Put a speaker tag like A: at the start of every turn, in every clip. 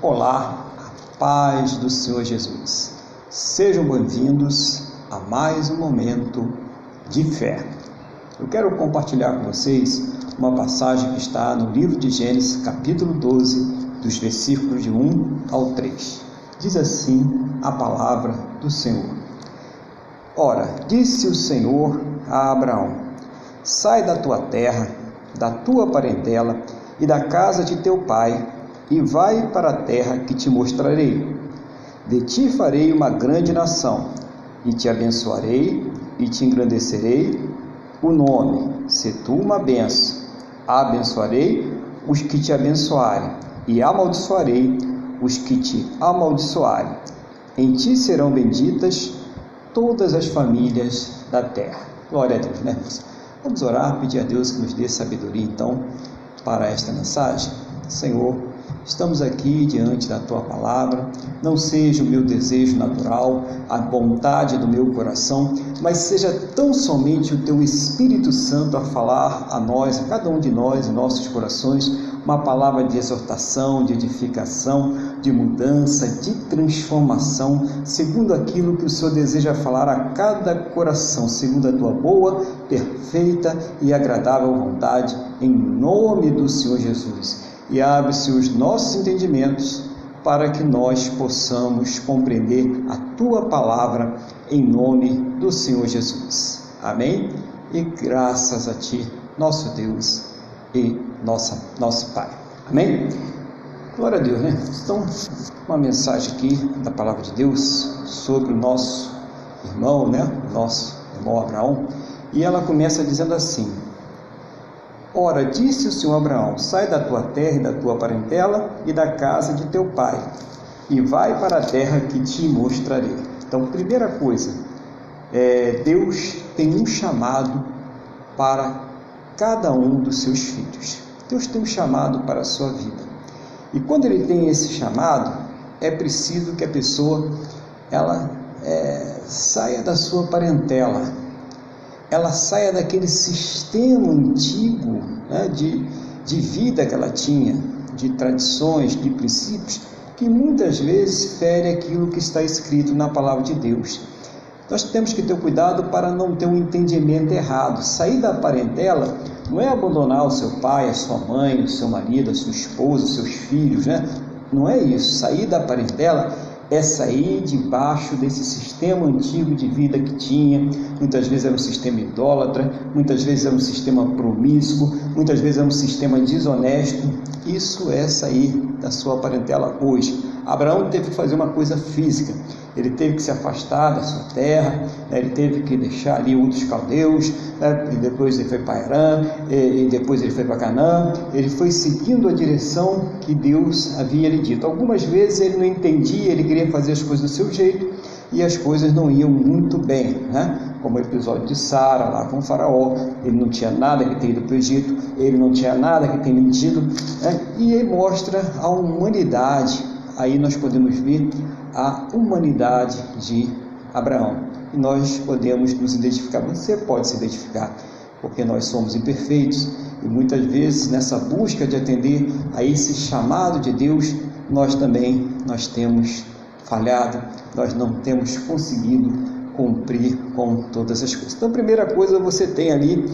A: Olá, paz do Senhor Jesus. Sejam bem-vindos a mais um momento de fé. Eu quero compartilhar com vocês uma passagem que está no livro de Gênesis, capítulo 12, dos versículos de 1 ao 3. Diz assim a palavra do Senhor. Ora, disse o Senhor a Abraão: Sai da tua terra, da tua parentela e da casa de teu pai e vai para a terra que te mostrarei. De ti farei uma grande nação, e te abençoarei e te engrandecerei o nome, se tu uma benção. Abençoarei os que te abençoarem, e amaldiçoarei os que te amaldiçoarem. Em ti serão benditas todas as famílias da terra. Glória a Deus, né? Vamos orar, pedir a Deus que nos dê sabedoria, então, para esta mensagem. Senhor, Estamos aqui diante da tua palavra. Não seja o meu desejo natural, a vontade do meu coração, mas seja tão somente o teu Espírito Santo a falar a nós, a cada um de nós, em nossos corações, uma palavra de exortação, de edificação, de mudança, de transformação, segundo aquilo que o Senhor deseja falar a cada coração, segundo a tua boa, perfeita e agradável vontade, em nome do Senhor Jesus e abre-se os nossos entendimentos para que nós possamos compreender a tua palavra em nome do Senhor Jesus. Amém? E graças a ti, nosso Deus e nossa, nosso Pai. Amém? Glória a Deus, né? Então, uma mensagem aqui da palavra de Deus sobre o nosso irmão, né? Nosso irmão Abraão. E ela começa dizendo assim: Ora, disse o Senhor Abraão: Sai da tua terra e da tua parentela e da casa de teu pai, e vai para a terra que te mostrarei. Então, primeira coisa, é, Deus tem um chamado para cada um dos seus filhos. Deus tem um chamado para a sua vida. E quando ele tem esse chamado, é preciso que a pessoa ela é, saia da sua parentela, ela saia daquele sistema antigo né, de, de vida que ela tinha, de tradições, de princípios, que muitas vezes fere aquilo que está escrito na palavra de Deus. Nós temos que ter cuidado para não ter um entendimento errado. Sair da parentela não é abandonar o seu pai, a sua mãe, o seu marido, a sua esposa, os seus filhos, né? Não é isso. Sair da parentela é sair debaixo desse sistema antigo de vida que tinha. Muitas vezes era um sistema idólatra, muitas vezes era um sistema promíscuo, muitas vezes era um sistema desonesto. Isso é sair da sua parentela hoje. Abraão teve que fazer uma coisa física, ele teve que se afastar da sua terra, né? ele teve que deixar ali outros caldeus, né? e depois ele foi para Arã, e, e depois ele foi para Canaã, ele foi seguindo a direção que Deus havia lhe dito. Algumas vezes ele não entendia, ele queria fazer as coisas do seu jeito, e as coisas não iam muito bem, né? como o episódio de Sara lá com o faraó, ele não tinha nada que ter ido para o Egito, ele não tinha nada que ter mentido, né? e ele mostra a humanidade aí nós podemos ver a humanidade de Abraão. E nós podemos nos identificar, você pode se identificar, porque nós somos imperfeitos e muitas vezes nessa busca de atender a esse chamado de Deus, nós também nós temos falhado, nós não temos conseguido cumprir com todas as coisas. Então, primeira coisa você tem ali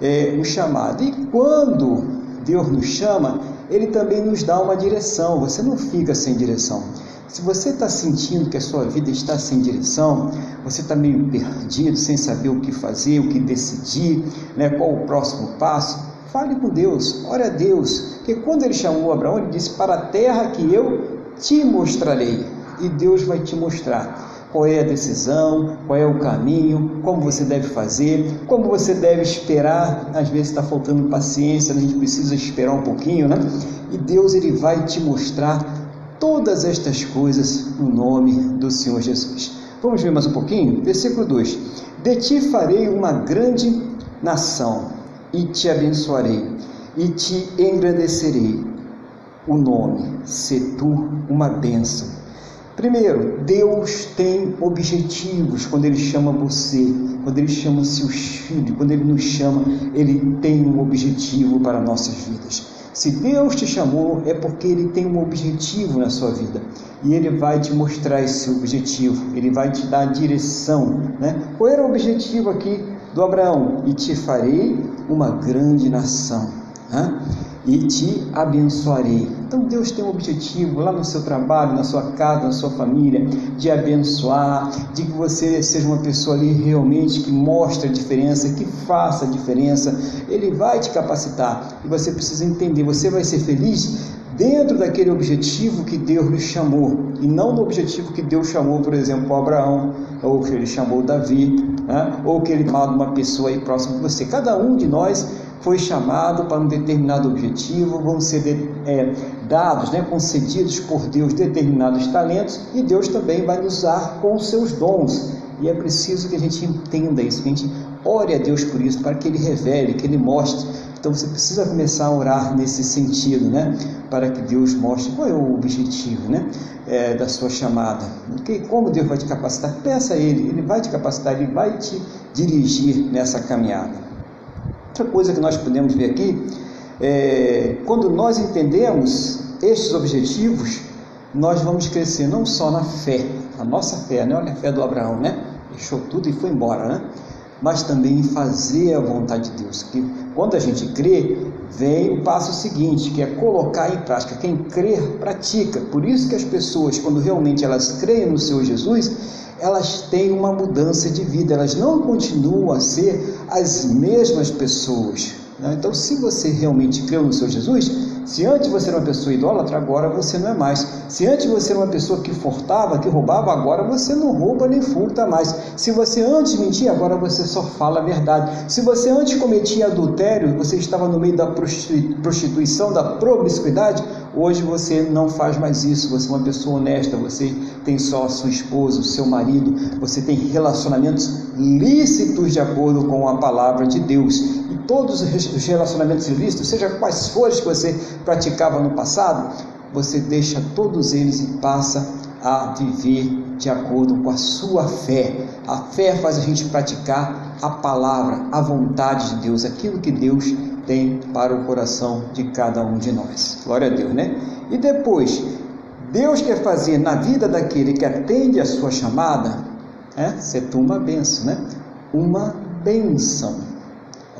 A: é, um chamado. E quando Deus nos chama, ele também nos dá uma direção. Você não fica sem direção. Se você está sentindo que a sua vida está sem direção, você está meio perdido, sem saber o que fazer, o que decidir, né, qual o próximo passo, fale com Deus, ore a Deus. Porque quando ele chamou Abraão, ele disse: Para a terra que eu te mostrarei. E Deus vai te mostrar qual é a decisão, qual é o caminho, como você deve fazer, como você deve esperar. Às vezes está faltando paciência, a gente precisa esperar um pouquinho, né? E Deus ele vai te mostrar todas estas coisas no nome do Senhor Jesus. Vamos ver mais um pouquinho? Versículo 2: De ti farei uma grande nação, e te abençoarei, e te engrandecerei o nome, se tu uma bênção Primeiro, Deus tem objetivos quando Ele chama você, quando Ele chama seus filhos, quando Ele nos chama, Ele tem um objetivo para nossas vidas. Se Deus te chamou, é porque Ele tem um objetivo na sua vida e Ele vai te mostrar esse objetivo, Ele vai te dar a direção. Né? Qual era o objetivo aqui do Abraão? E te farei uma grande nação. Né? e te abençoarei. Então Deus tem um objetivo lá no seu trabalho, na sua casa, na sua família, de abençoar, de que você seja uma pessoa ali realmente que mostre a diferença, que faça a diferença. Ele vai te capacitar e você precisa entender, você vai ser feliz dentro daquele objetivo que Deus lhe chamou e não no objetivo que Deus chamou, por exemplo, Abraão, ou que ele chamou Davi, né? ou que ele chamou uma pessoa aí próxima de você. Cada um de nós foi chamado para um determinado objetivo, vão ser é, dados, né, concedidos por Deus determinados talentos e Deus também vai nos usar com os seus dons. E é preciso que a gente entenda isso, que a gente ore a Deus por isso, para que Ele revele, que Ele mostre. Então você precisa começar a orar nesse sentido, né? Para que Deus mostre qual é o objetivo, né? É, da sua chamada. Como Deus vai te capacitar? Peça a Ele, Ele vai te capacitar, Ele vai te dirigir nessa caminhada. Outra coisa que nós podemos ver aqui é quando nós entendemos estes objetivos, nós vamos crescer não só na fé, a nossa fé, não é a fé do Abraão, né? Deixou tudo e foi embora, né? Mas também em fazer a vontade de Deus. Que quando a gente crê, vem o passo seguinte, que é colocar em prática. Quem crê, pratica. Por isso que as pessoas, quando realmente elas creem no Senhor Jesus, elas têm uma mudança de vida, elas não continuam a ser as mesmas pessoas. Né? Então, se você realmente creu no Senhor Jesus, se antes você era uma pessoa idólatra, agora você não é mais. Se antes você era uma pessoa que furtava, que roubava, agora você não rouba nem furta mais. Se você antes mentia, agora você só fala a verdade. Se você antes cometia adultério, você estava no meio da prostituição, da promiscuidade, Hoje você não faz mais isso, você é uma pessoa honesta, você tem só a sua esposa, o seu marido, você tem relacionamentos lícitos de acordo com a palavra de Deus. E todos os relacionamentos ilícitos, seja quais forem que você praticava no passado, você deixa todos eles e passa a viver de acordo com a sua fé. A fé faz a gente praticar a palavra, a vontade de Deus, aquilo que Deus tem para o coração de cada um de nós. Glória a Deus, né? E depois, Deus quer fazer na vida daquele que atende a sua chamada, é, uma benção, né? Uma benção,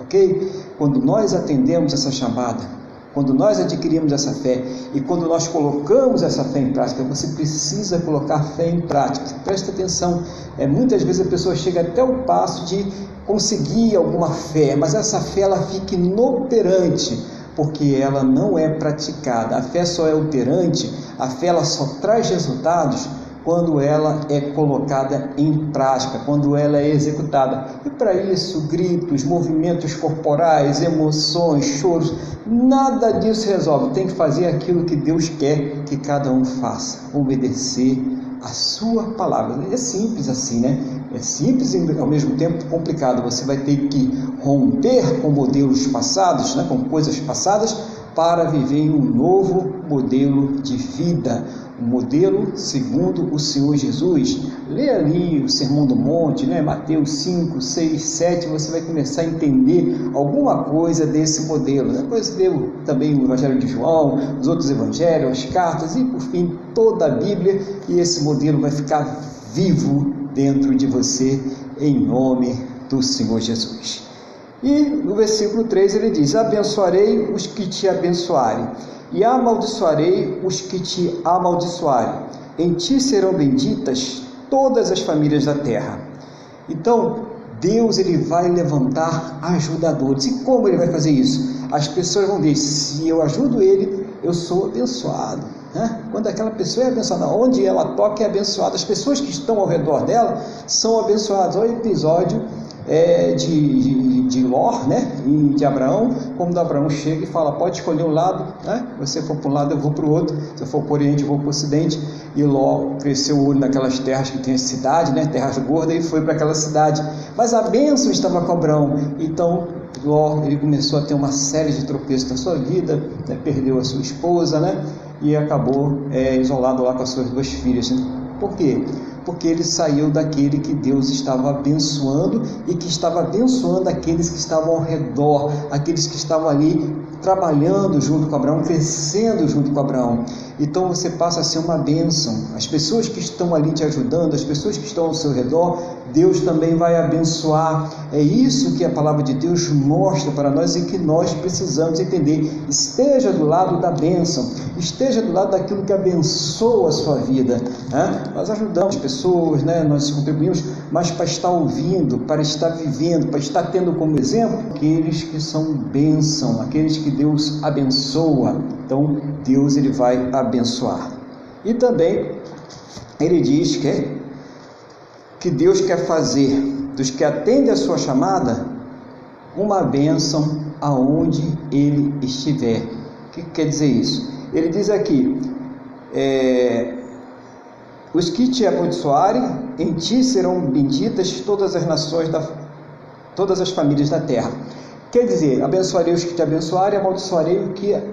A: ok? Quando nós atendemos essa chamada, quando nós adquirimos essa fé e quando nós colocamos essa fé em prática, você precisa colocar fé em prática. Presta atenção, é, muitas vezes a pessoa chega até o passo de conseguir alguma fé, mas essa fé ela fica inoperante porque ela não é praticada. A fé só é operante, a fé ela só traz resultados quando ela é colocada em prática, quando ela é executada. E para isso, gritos, movimentos corporais, emoções, choros, nada disso resolve. Tem que fazer aquilo que Deus quer que cada um faça, obedecer a sua palavra. É simples assim, né? É simples e ao mesmo tempo complicado. Você vai ter que romper com modelos passados, né? com coisas passadas, para viver um novo modelo de vida, modelo segundo o Senhor Jesus. Lê ali o Sermão do Monte, né? Mateus 5, 6, 7, você vai começar a entender alguma coisa desse modelo. Depois lê também o Evangelho de João, os outros evangelhos, as cartas e, por fim, toda a Bíblia, e esse modelo vai ficar vivo dentro de você, em nome do Senhor Jesus. E no versículo 3 ele diz: Abençoarei os que te abençoarem, e amaldiçoarei os que te amaldiçoarem. Em ti serão benditas todas as famílias da terra. Então, Deus ele vai levantar ajudadores. E como ele vai fazer isso? As pessoas vão dizer: se eu ajudo ele, eu sou abençoado. Quando aquela pessoa é abençoada, onde ela toca é abençoada. As pessoas que estão ao redor dela são abençoadas. Olha o episódio é, de, de, de Ló né, de Abraão, como Abraão chega e fala, pode escolher um lado, né? você for para um lado, eu vou para o outro, se eu for para o Oriente, eu vou para o Ocidente, e Ló cresceu o olho naquelas terras que tem cidade, né, terras gordas, e foi para aquela cidade, mas a bênção estava com Abraão, então Ló ele começou a ter uma série de tropeços na sua vida, né, perdeu a sua esposa, né, e acabou é, isolado lá com as suas duas filhas, né? por quê? Porque ele saiu daquele que Deus estava abençoando e que estava abençoando aqueles que estavam ao redor, aqueles que estavam ali trabalhando junto com Abraão, crescendo junto com Abraão. Então você passa a ser uma bênção. As pessoas que estão ali te ajudando, as pessoas que estão ao seu redor, Deus também vai abençoar. É isso que a palavra de Deus mostra para nós e que nós precisamos entender. Esteja do lado da bênção, esteja do lado daquilo que abençoa a sua vida. Né? Nós ajudamos pessoas, né? nós contribuímos, mas para estar ouvindo, para estar vivendo, para estar tendo como exemplo aqueles que são bênção, aqueles que Deus abençoa. Então Deus ele vai abençoar. E também ele diz que que Deus quer fazer dos que atendem a sua chamada uma bênção aonde ele estiver. O que quer dizer isso? Ele diz aqui: é, os que te amaldiçoarem, em ti serão benditas todas as nações da todas as famílias da terra. Quer dizer, abençoarei os que te abençoarem, amaldiçoarei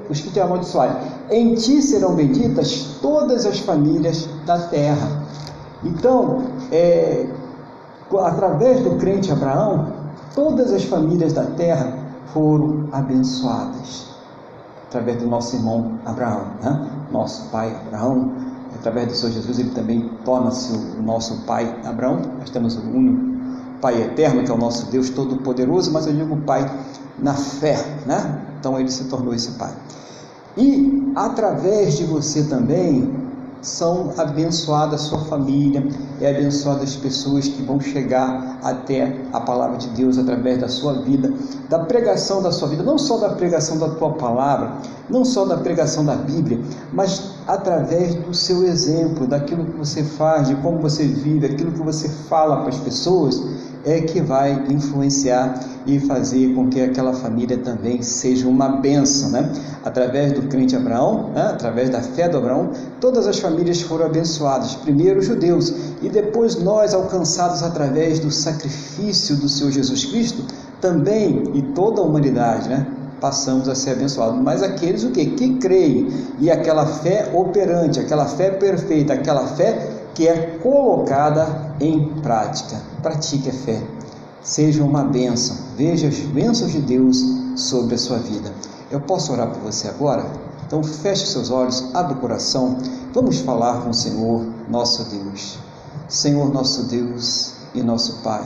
A: os que te amaldiçoarem. Em ti serão benditas todas as famílias da terra. Então, é, através do crente Abraão, todas as famílias da terra foram abençoadas. Através do nosso irmão Abraão, né? nosso pai Abraão, através do Senhor Jesus, ele também torna-se o nosso pai Abraão. Nós temos o único Pai eterno, que é o nosso Deus Todo-Poderoso, mas eu digo Pai na fé, né? Então ele se tornou esse Pai. E através de você também, são abençoadas sua família, é abençoada as pessoas que vão chegar até a palavra de Deus através da sua vida, da pregação da sua vida, não só da pregação da tua palavra, não só da pregação da Bíblia, mas através do seu exemplo, daquilo que você faz, de como você vive, aquilo que você fala para as pessoas, é que vai influenciar e fazer com que aquela família também seja uma bênção, né? Através do crente Abraão, né? através da fé do Abraão, todas as famílias foram abençoadas. Primeiro os judeus e depois nós alcançados através do sacrifício do Senhor Jesus Cristo, também e toda a humanidade, né? Passamos a ser abençoados. Mas aqueles o que? Que creem e aquela fé operante, aquela fé perfeita, aquela fé que é colocada em prática. Pratique a fé. Seja uma bênção. Veja as bênçãos de Deus sobre a sua vida. Eu posso orar por você agora? Então feche seus olhos, abra o coração. Vamos falar com o Senhor, nosso Deus. Senhor, nosso Deus e nosso Pai.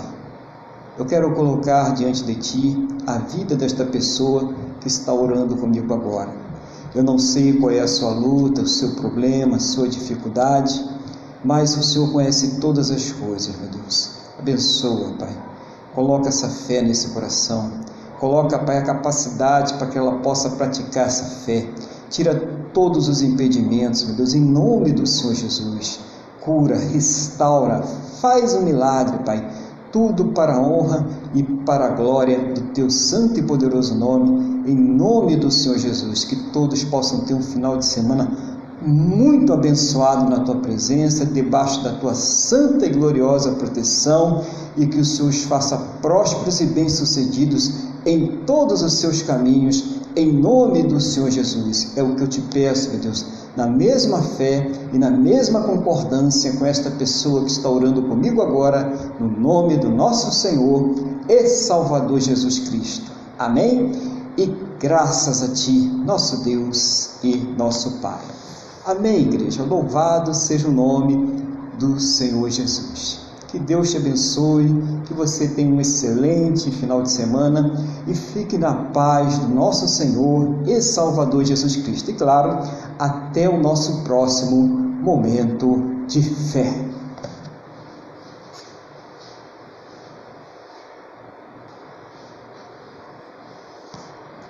A: Eu quero colocar diante de Ti a vida desta pessoa que está orando comigo agora. Eu não sei qual é a sua luta, o seu problema, a sua dificuldade, mas o Senhor conhece todas as coisas, meu Deus. Abençoa, Pai. Coloca essa fé nesse coração. Coloca, Pai, a capacidade para que ela possa praticar essa fé. Tira todos os impedimentos, meu Deus, em nome do Senhor Jesus. Cura, restaura, faz um milagre, Pai. Tudo para a honra e para a glória do teu santo e poderoso nome, em nome do Senhor Jesus. Que todos possam ter um final de semana muito abençoado na tua presença, debaixo da tua santa e gloriosa proteção, e que o Senhor os faça prósperos e bem-sucedidos em todos os seus caminhos, em nome do Senhor Jesus. É o que eu te peço, meu Deus, na mesma fé e na mesma concordância com esta pessoa que está orando comigo agora, no nome do nosso Senhor e Salvador Jesus Cristo. Amém? E graças a Ti, nosso Deus e nosso Pai. Amém, igreja. Louvado seja o nome do Senhor Jesus. Que Deus te abençoe, que você tenha um excelente final de semana e fique na paz do nosso Senhor e Salvador Jesus Cristo. E claro, até o nosso próximo momento de fé.